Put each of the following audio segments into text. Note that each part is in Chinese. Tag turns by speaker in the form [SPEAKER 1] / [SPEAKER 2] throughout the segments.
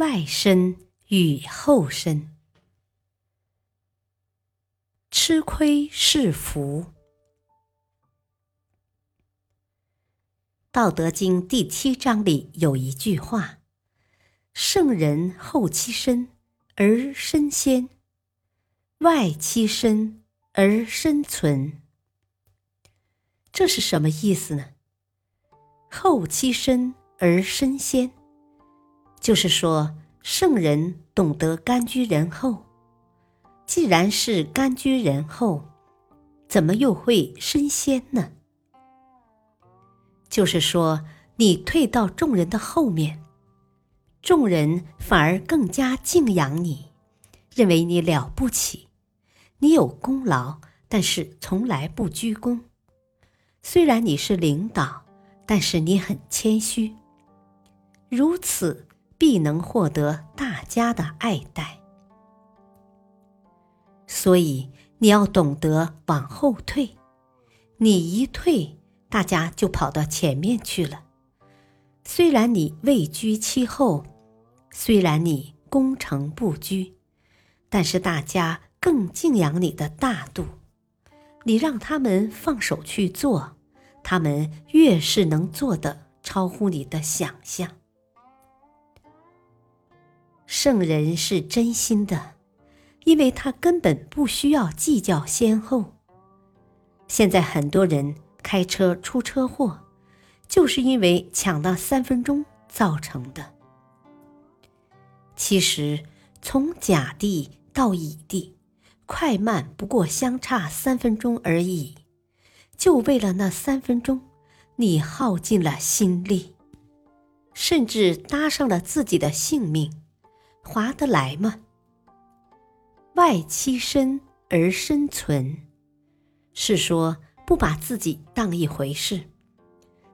[SPEAKER 1] 外身与后身，吃亏是福。《道德经》第七章里有一句话：“圣人后其身而身先，外其身而身存。”这是什么意思呢？后其身而身先。就是说，圣人懂得甘居人后。既然是甘居人后，怎么又会升仙呢？就是说，你退到众人的后面，众人反而更加敬仰你，认为你了不起，你有功劳，但是从来不居功。虽然你是领导，但是你很谦虚。如此。必能获得大家的爱戴，所以你要懂得往后退。你一退，大家就跑到前面去了。虽然你位居其后，虽然你功成不居，但是大家更敬仰你的大度。你让他们放手去做，他们越是能做的超乎你的想象。圣人是真心的，因为他根本不需要计较先后。现在很多人开车出车祸，就是因为抢那三分钟造成的。其实从甲地到乙地，快慢不过相差三分钟而已，就为了那三分钟，你耗尽了心力，甚至搭上了自己的性命。划得来吗？外戚身而身存，是说不把自己当一回事，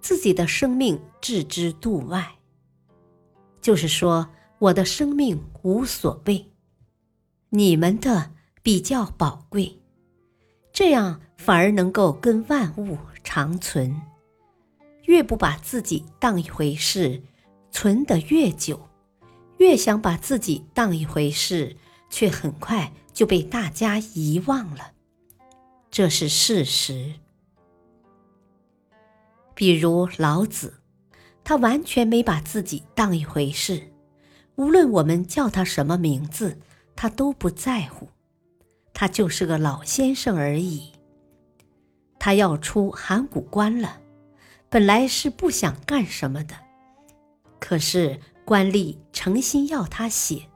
[SPEAKER 1] 自己的生命置之度外。就是说，我的生命无所谓，你们的比较宝贵，这样反而能够跟万物长存。越不把自己当一回事，存得越久。越想把自己当一回事，却很快就被大家遗忘了，这是事实。比如老子，他完全没把自己当一回事，无论我们叫他什么名字，他都不在乎，他就是个老先生而已。他要出函谷关了，本来是不想干什么的，可是。官吏诚心要他写，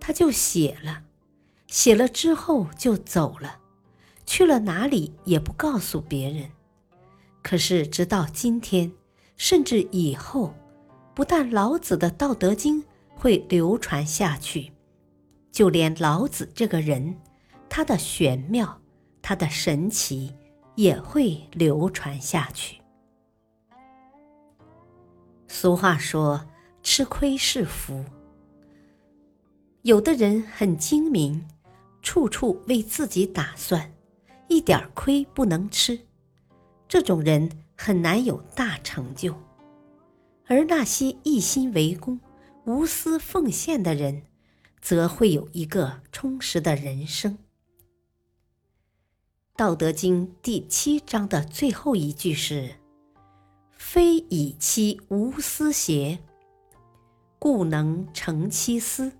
[SPEAKER 1] 他就写了。写了之后就走了，去了哪里也不告诉别人。可是直到今天，甚至以后，不但老子的《道德经》会流传下去，就连老子这个人，他的玄妙，他的神奇，也会流传下去。俗话说。吃亏是福。有的人很精明，处处为自己打算，一点亏不能吃，这种人很难有大成就。而那些一心为公、无私奉献的人，则会有一个充实的人生。《道德经》第七章的最后一句是：“非以其无私邪？”故能成其私。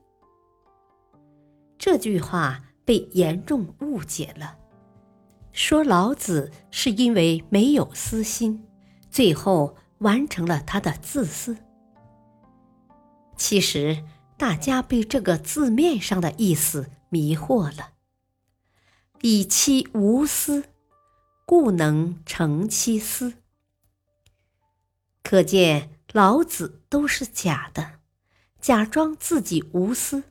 [SPEAKER 1] 这句话被严重误解了，说老子是因为没有私心，最后完成了他的自私。其实大家被这个字面上的意思迷惑了。以其无私，故能成其私。可见老子都是假的。假装自己无私，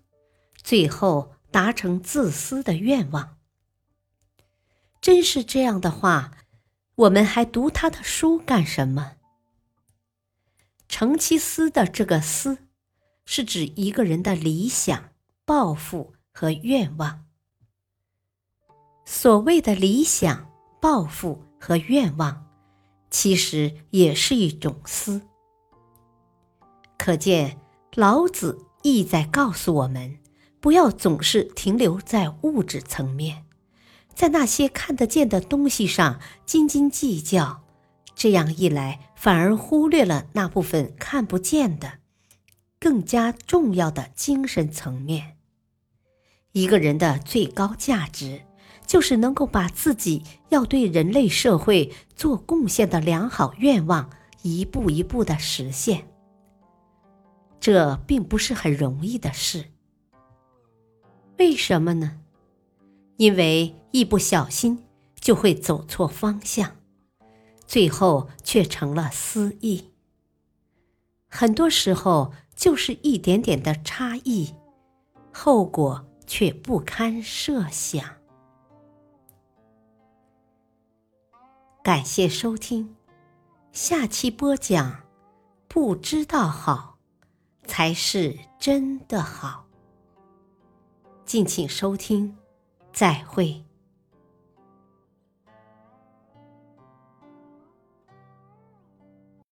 [SPEAKER 1] 最后达成自私的愿望。真是这样的话，我们还读他的书干什么？成其私的这个“私”，是指一个人的理想、抱负和愿望。所谓的理想、抱负和愿望，其实也是一种私。可见，老子意在告诉我们，不要总是停留在物质层面，在那些看得见的东西上斤斤计较。这样一来，反而忽略了那部分看不见的、更加重要的精神层面。一个人的最高价值，就是能够把自己要对人类社会做贡献的良好愿望，一步一步的实现。这并不是很容易的事。为什么呢？因为一不小心就会走错方向。最后却成了私意。很多时候就是一点点的差异，后果却不堪设想。感谢收听，下期播讲。不知道好，才是真的好。敬请收听，再会。